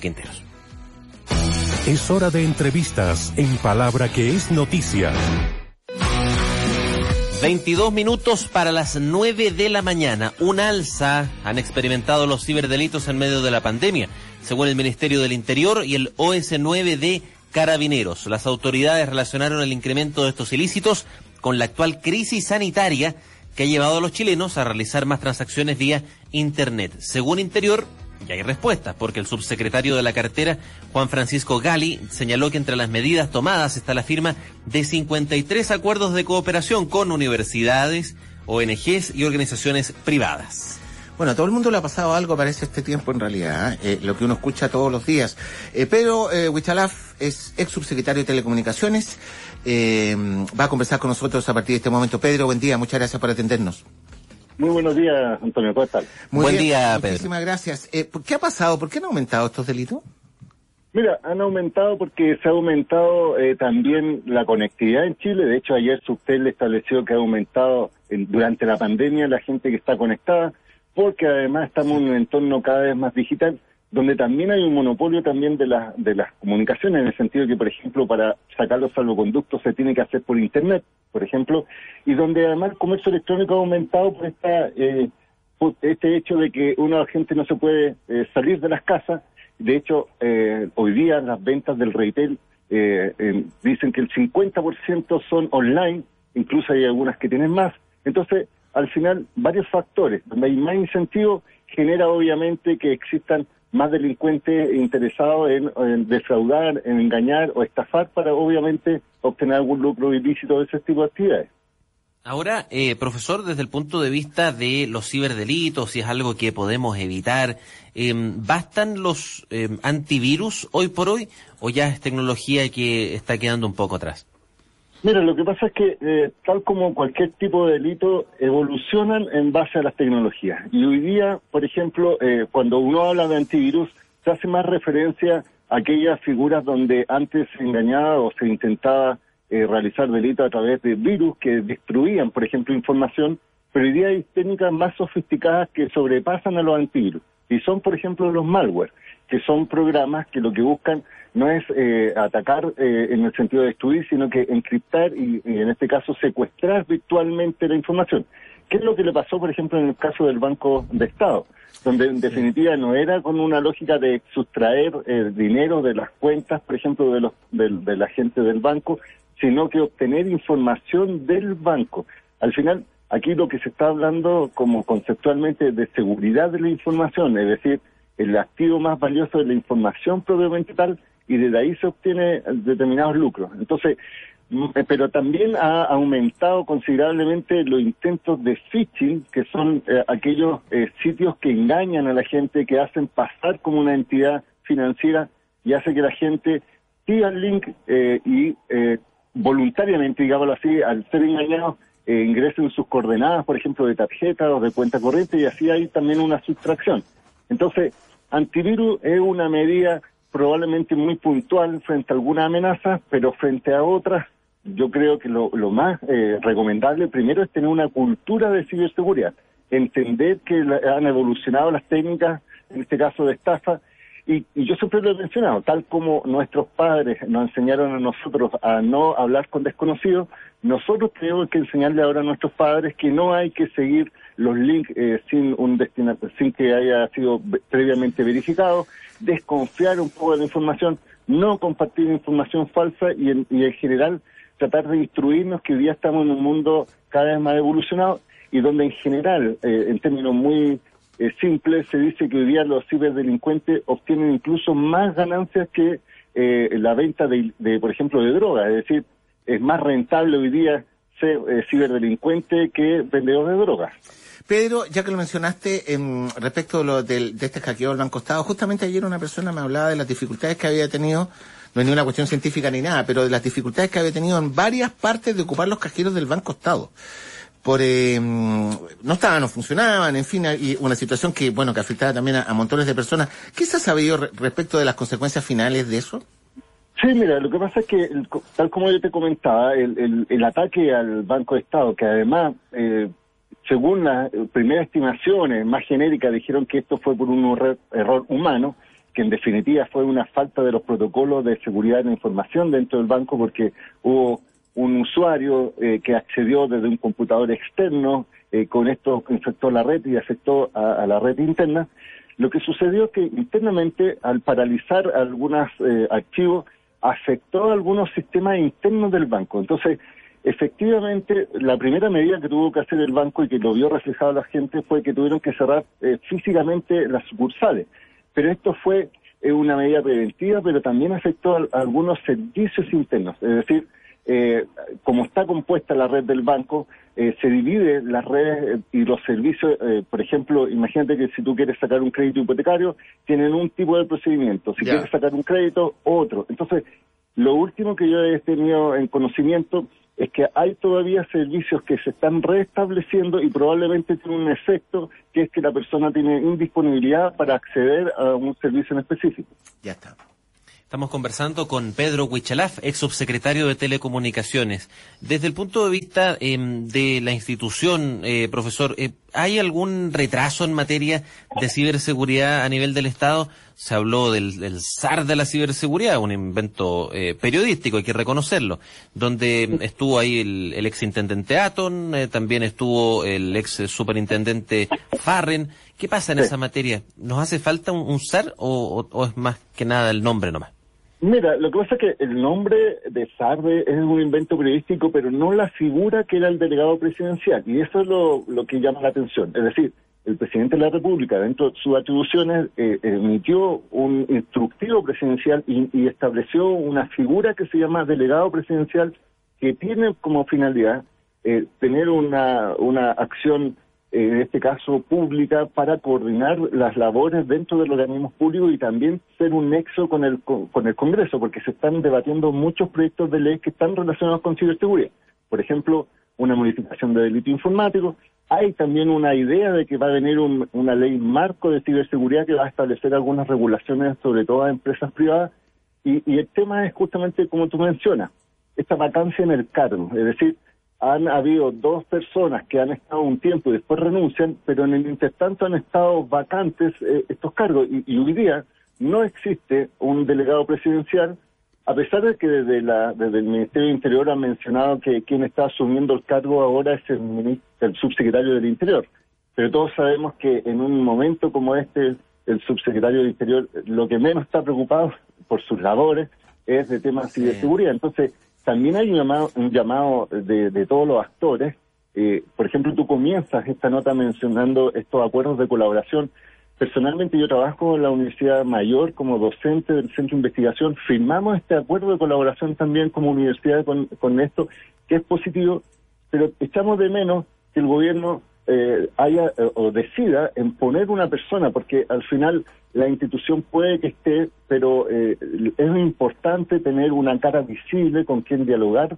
Quinteros. Es hora de entrevistas en Palabra que es noticia. 22 minutos para las 9 de la mañana. Un alza han experimentado los ciberdelitos en medio de la pandemia, según el Ministerio del Interior y el OS9 de Carabineros. Las autoridades relacionaron el incremento de estos ilícitos con la actual crisis sanitaria que ha llevado a los chilenos a realizar más transacciones vía Internet. Según Interior, ya hay respuestas, porque el subsecretario de la cartera, Juan Francisco Gali, señaló que entre las medidas tomadas está la firma de 53 acuerdos de cooperación con universidades, ONGs y organizaciones privadas. Bueno, a todo el mundo le ha pasado algo, parece, este tiempo en realidad, ¿eh? Eh, lo que uno escucha todos los días. Eh, Pedro eh, es ex subsecretario de Telecomunicaciones, va a conversar con nosotros a partir de este momento. Pedro, buen día, muchas gracias por atendernos. Muy buenos días, Antonio. ¿Cómo estás? Muy Buen bien, día, Pedro. Muchísimas gracias. Eh, ¿Qué ha pasado? ¿Por qué han aumentado estos delitos? Mira, han aumentado porque se ha aumentado eh, también la conectividad en Chile. De hecho, ayer Subtel estableció que ha aumentado en- durante la pandemia la gente que está conectada, porque además estamos en un entorno cada vez más digital, donde también hay un monopolio también de, las de las comunicaciones, en el sentido que, por ejemplo, para sacar los salvoconductos se tiene que hacer por Internet, por ejemplo, y donde además el comercio electrónico ha aumentado por esta... Eh, por este hecho de que una gente no se puede eh, salir de las casas. De hecho, eh, hoy día las ventas del retail eh, dicen que el 50% son online, incluso hay algunas que tienen más. Entonces, al final, varios factores. Donde hay más incentivo, genera obviamente que existan más delincuentes interesados en, defraudar, en engañar o estafar para obviamente obtener algún lucro ilícito de ese tipo de actividades. Ahora, eh, profesor, desde el punto de vista de los ciberdelitos, si es algo que podemos evitar, eh, ¿bastan los eh, antivirus hoy por hoy o ya es tecnología que está quedando un poco atrás? Mira, lo que pasa es que eh, tal como cualquier tipo de delito evolucionan en base a las tecnologías. Y hoy día, por ejemplo, eh, cuando uno habla de antivirus, se hace más referencia a aquellas figuras donde antes se engañaba o se intentaba eh, realizar delitos a través de virus que destruían, por ejemplo, información, pero hoy día hay técnicas más sofisticadas que sobrepasan a los antivirus. Y son, por ejemplo, los malware, que son programas que lo que buscan no es eh, atacar eh, en el sentido de destruir, sino que encriptar y, y, en este caso secuestrar virtualmente la información. ¿Qué es lo que le pasó, por ejemplo, en el caso del Banco de Estado? Donde en definitiva no era con una lógica de sustraer eh, dinero de las cuentas, por ejemplo, de, los, de, de la gente del banco, sino que obtener información del banco. Al final, aquí lo que se está hablando como conceptualmente de seguridad de la información, es decir, el activo más valioso de la información propiamente tal, y desde ahí se obtiene determinados lucros. Entonces, pero también ha aumentado considerablemente los intentos de phishing, que son eh, aquellos eh, sitios que engañan a la gente, que hacen pasar como una entidad financiera y hace que la gente siga el link eh, y voluntariamente, digámoslo así, al ser engañados, ingresen sus coordenadas, por ejemplo, de tarjeta o de cuenta corriente y así hay también una sustracción. Entonces, antivirus es una medida probablemente muy puntual frente a alguna amenaza, pero frente a otras, yo creo que lo, lo más eh, recomendable primero es tener una cultura de ciberseguridad, entender que la, han evolucionado las técnicas, en este caso de estafa, y, y, yo siempre lo he mencionado, tal como nuestros padres nos enseñaron a nosotros a no hablar con desconocidos, nosotros tenemos que enseñarle ahora a nuestros padres que no hay que seguir los links eh, sin un destinatario, sin que haya sido previamente verificado, desconfiar un poco de la información, no compartir información falsa y en, y en general tratar de instruirnos que hoy día estamos en un mundo cada vez más evolucionado y donde en general, eh, en términos muy eh, simples, se dice que hoy día los ciberdelincuentes obtienen incluso más ganancias que eh, la venta de, de, por ejemplo, de drogas. Es decir, es más rentable hoy día eh, ciberdelincuente que vendedor de drogas. Pedro, ya que lo mencionaste en, respecto de, lo, de, de este hackeo del Banco Estado, justamente ayer una persona me hablaba de las dificultades que había tenido, no es ni una cuestión científica ni nada, pero de las dificultades que había tenido en varias partes de ocupar los cajeros del Banco Estado. Por, eh, no estaban, no funcionaban, en fin, y una situación que, bueno, que afectaba también a, a montones de personas. ¿Qué se ha sabido re respecto de las consecuencias finales de eso? Sí, mira, lo que pasa es que, tal como yo te comentaba, el, ataque al Banco de Estado, que además, eh, según las primeras estimaciones más genéricas, dijeron que esto fue por un error, error humano, que en definitiva fue una falta de los protocolos de seguridad de la información dentro del banco porque hubo un usuario eh, que accedió desde un computador externo, eh, con esto infectó la red y afectó a, la red interna. Lo que sucedió es que internamente, al paralizar algunos eh, archivos, afectó a algunos sistemas internos del banco. Entonces, efectivamente, la primera medida que tuvo que hacer el banco y que lo vio reflejado la gente fue que tuvieron que cerrar físicamente las sucursales. Pero esto fue una medida preventiva, pero también afectó a algunos servicios internos. Es decir, eh, como está compuesta la red del banco, eh, se divide las redes y los servicios, eh, por ejemplo, imagínate que si tú quieres sacar un crédito hipotecario, tienen un tipo de procedimiento, si quieres sacar un crédito, otro. Entonces, lo último que yo he tenido en conocimiento es que hay todavía servicios que se están restableciendo y probablemente tiene un efecto que es que la persona tiene indisponibilidad para acceder a un servicio en específico. Ya está. Estamos conversando con Pedro Huichalaf, ex subsecretario de Telecomunicaciones. Desde el punto de vista em, de la institución, eh, profesor, eh, ¿hay algún retraso en materia de ciberseguridad a nivel del Estado? Se habló del, del SAR de la ciberseguridad, un invento eh, periodístico, hay que reconocerlo, donde estuvo ahí el, el ex intendente Aton, también estuvo el ex superintendente Farren. ¿Qué pasa en esa materia? ¿Nos hace falta un, SAR o es más que nada el nombre nomás? Mira, lo que pasa es que el nombre de Sarde es un invento periodístico, pero no la figura que era el delegado presidencial. Y eso es lo, que llama la atención. Es decir, el presidente de la República, dentro de sus atribuciones, eh, emitió un instructivo presidencial y, estableció una figura que se llama delegado presidencial, que tiene como finalidad eh, tener una, una acción en este caso pública, para coordinar las labores dentro de los organismos públicos y también ser un nexo con el, con el Congreso, porque se están debatiendo muchos proyectos de ley que están relacionados con ciberseguridad. Por ejemplo, una modificación de delito informático. Hay también una idea de que va a venir una ley marco de ciberseguridad que va a establecer algunas regulaciones, sobre todo a empresas privadas. Y, y el tema es justamente como tú mencionas, esta vacancia en el cargo, es decir, han habido dos personas que han estado un tiempo y después renuncian, pero en el intertanto han estado vacantes eh, estos cargos y, hoy día no existe un delegado presidencial, a pesar de que desde, la, desde el Ministerio del Interior han mencionado que quien está asumiendo el cargo ahora es el, el subsecretario del Interior. Pero todos sabemos que en un momento como este, el subsecretario del Interior lo que menos está preocupado por sus labores es de temas de seguridad. Entonces, también hay un llamado, un llamado de, todos los actores. Eh, por ejemplo, tú comienzas esta nota mencionando estos acuerdos de colaboración. Personalmente yo trabajo en la Universidad Mayor como docente del Centro de Investigación. Firmamos este acuerdo de colaboración también como universidad con, con esto, que es positivo, pero echamos de menos que el gobierno eh, haya eh, o decida en poner una persona, porque al final la institución puede que esté, pero eh, es importante tener una cara visible con quien dialogar,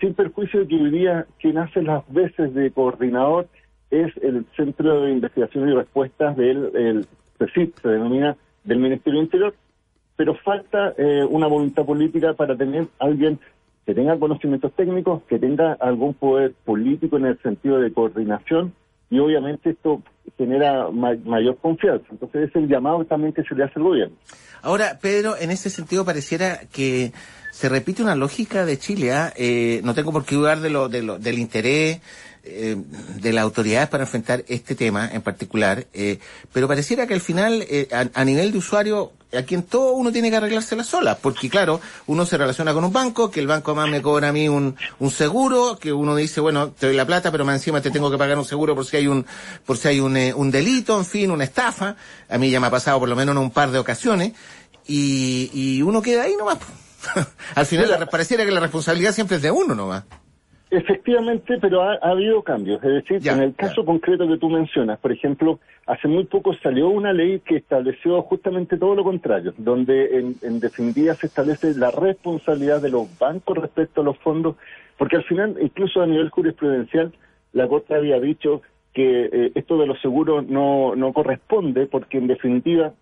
sin perjuicio de que hoy día quien hace las veces de coordinador es el Centro de Investigación y Respuestas del el CECIP, se denomina, del Ministerio Interior, pero falta una voluntad política para tener alguien que tenga conocimientos técnicos, que tenga algún poder político en el sentido de coordinación y obviamente esto genera mayor confianza. Entonces es el llamado también que se le hace al gobierno. Ahora, Pedro, en ese sentido pareciera que se repite una lógica de Chile. ¿ah? Eh, no tengo por qué dudar de lo, de lo, del interés eh, de las autoridades para enfrentar este tema en particular, eh, pero pareciera que al final, eh, a, nivel de usuario, aquí en todo uno tiene que arreglársela sola, porque claro, uno se relaciona con un banco, que el banco más me cobra a mí un, un seguro, que uno dice, bueno, te doy la plata, pero más encima te tengo que pagar un seguro por si hay un, por si hay un, un delito, en fin, una estafa. A mí ya me ha pasado por lo menos en un par de ocasiones, y, y uno queda ahí nomás. al final pareciera que la responsabilidad siempre es de uno nomás. Efectivamente, pero ha, habido cambios. Es decir, en el caso concreto que tú mencionas, por ejemplo, hace muy poco salió una ley que estableció justamente todo lo contrario, donde en, en definitiva se establece la responsabilidad de los bancos respecto a los fondos, porque al final, incluso a nivel jurisprudencial, la Corte había dicho que eh, esto de los seguros no, no corresponde, porque en definitiva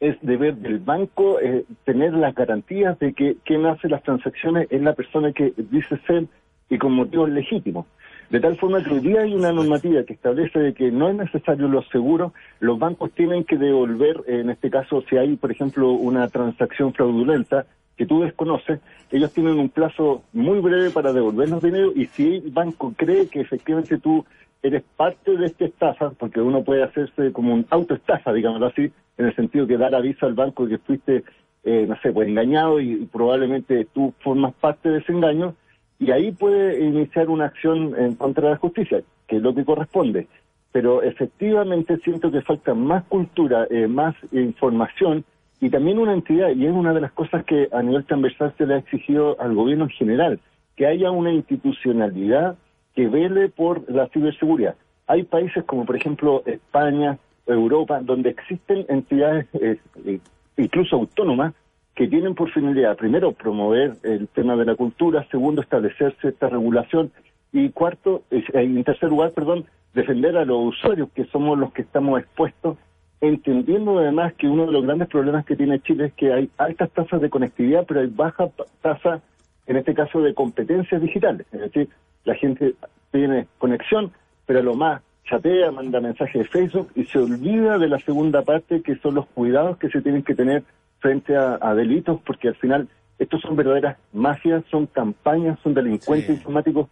es deber del banco eh, tener las garantías de que quien hace las transacciones es la persona que dice ser y con motivos legítimos. De tal forma que hoy día hay una normativa que establece que no es necesario los seguros, los bancos tienen que devolver, en este caso, si hay, por ejemplo, una transacción fraudulenta que tú desconoces, ellos tienen un plazo muy breve para devolver los dinero y si el banco cree que efectivamente tú eres parte de esta estafa, porque uno puede hacerse como un autoestafa, digámoslo así, en el sentido que dar aviso al banco que fuiste, eh, no sé, pues engañado y, y probablemente tú formas parte de ese engaño, y ahí puede iniciar una acción en contra de la justicia, que es lo que corresponde. Pero efectivamente siento que falta más cultura, eh, más información y también una entidad, y es una de las cosas que a nivel transversal se le ha exigido al gobierno en general, que haya una institucionalidad que vele por la ciberseguridad. Hay países como por ejemplo España, Europa, donde existen entidades eh, eh, incluso autónomas que tienen por finalidad, primero, promover el tema de la cultura, segundo, establecerse esta regulación y cuarto, eh, en tercer lugar, perdón, defender a los usuarios, que somos los que estamos expuestos, entendiendo además que uno de los grandes problemas que tiene Chile es que hay altas tasas de conectividad, pero hay baja tasa, en este caso, de competencias digitales. Es decir, la gente tiene conexión, pero lo más chatea, manda mensajes de Facebook y se olvida de la segunda parte, que son los cuidados que se tienen que tener frente a, a delitos, porque al final estos son verdaderas mafias, son campañas, son delincuentes Sí. informáticos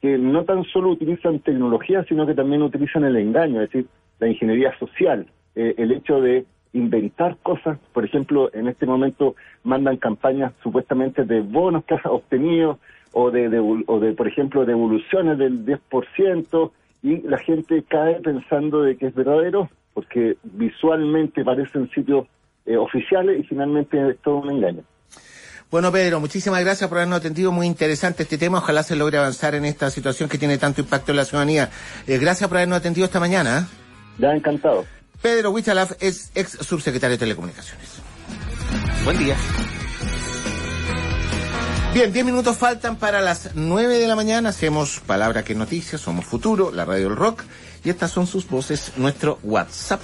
que no tan solo utilizan tecnología, sino que también utilizan el engaño, es decir, la ingeniería social, eh, el hecho de inventar cosas, por ejemplo, en este momento mandan campañas supuestamente de bonos que has obtenido o de, devol- o de por ejemplo, devoluciones del 10% y la gente cae pensando de que es verdadero porque visualmente parecen sitios eh, oficiales y finalmente es todo un engaño. Bueno, Pedro, muchísimas gracias por habernos atendido. Muy interesante este tema. Ojalá se logre avanzar en esta situación que tiene tanto impacto en la ciudadanía. Eh, gracias por habernos atendido esta mañana. ¿eh? Ya encantado. Pedro Huichalaf es ex subsecretario de Telecomunicaciones. Buen día. Bien, 10 minutos faltan para las 9 de la mañana. Hacemos Palabra que Noticias, Somos Futuro, la radio del rock. Y estas son sus voces, nuestro WhatsApp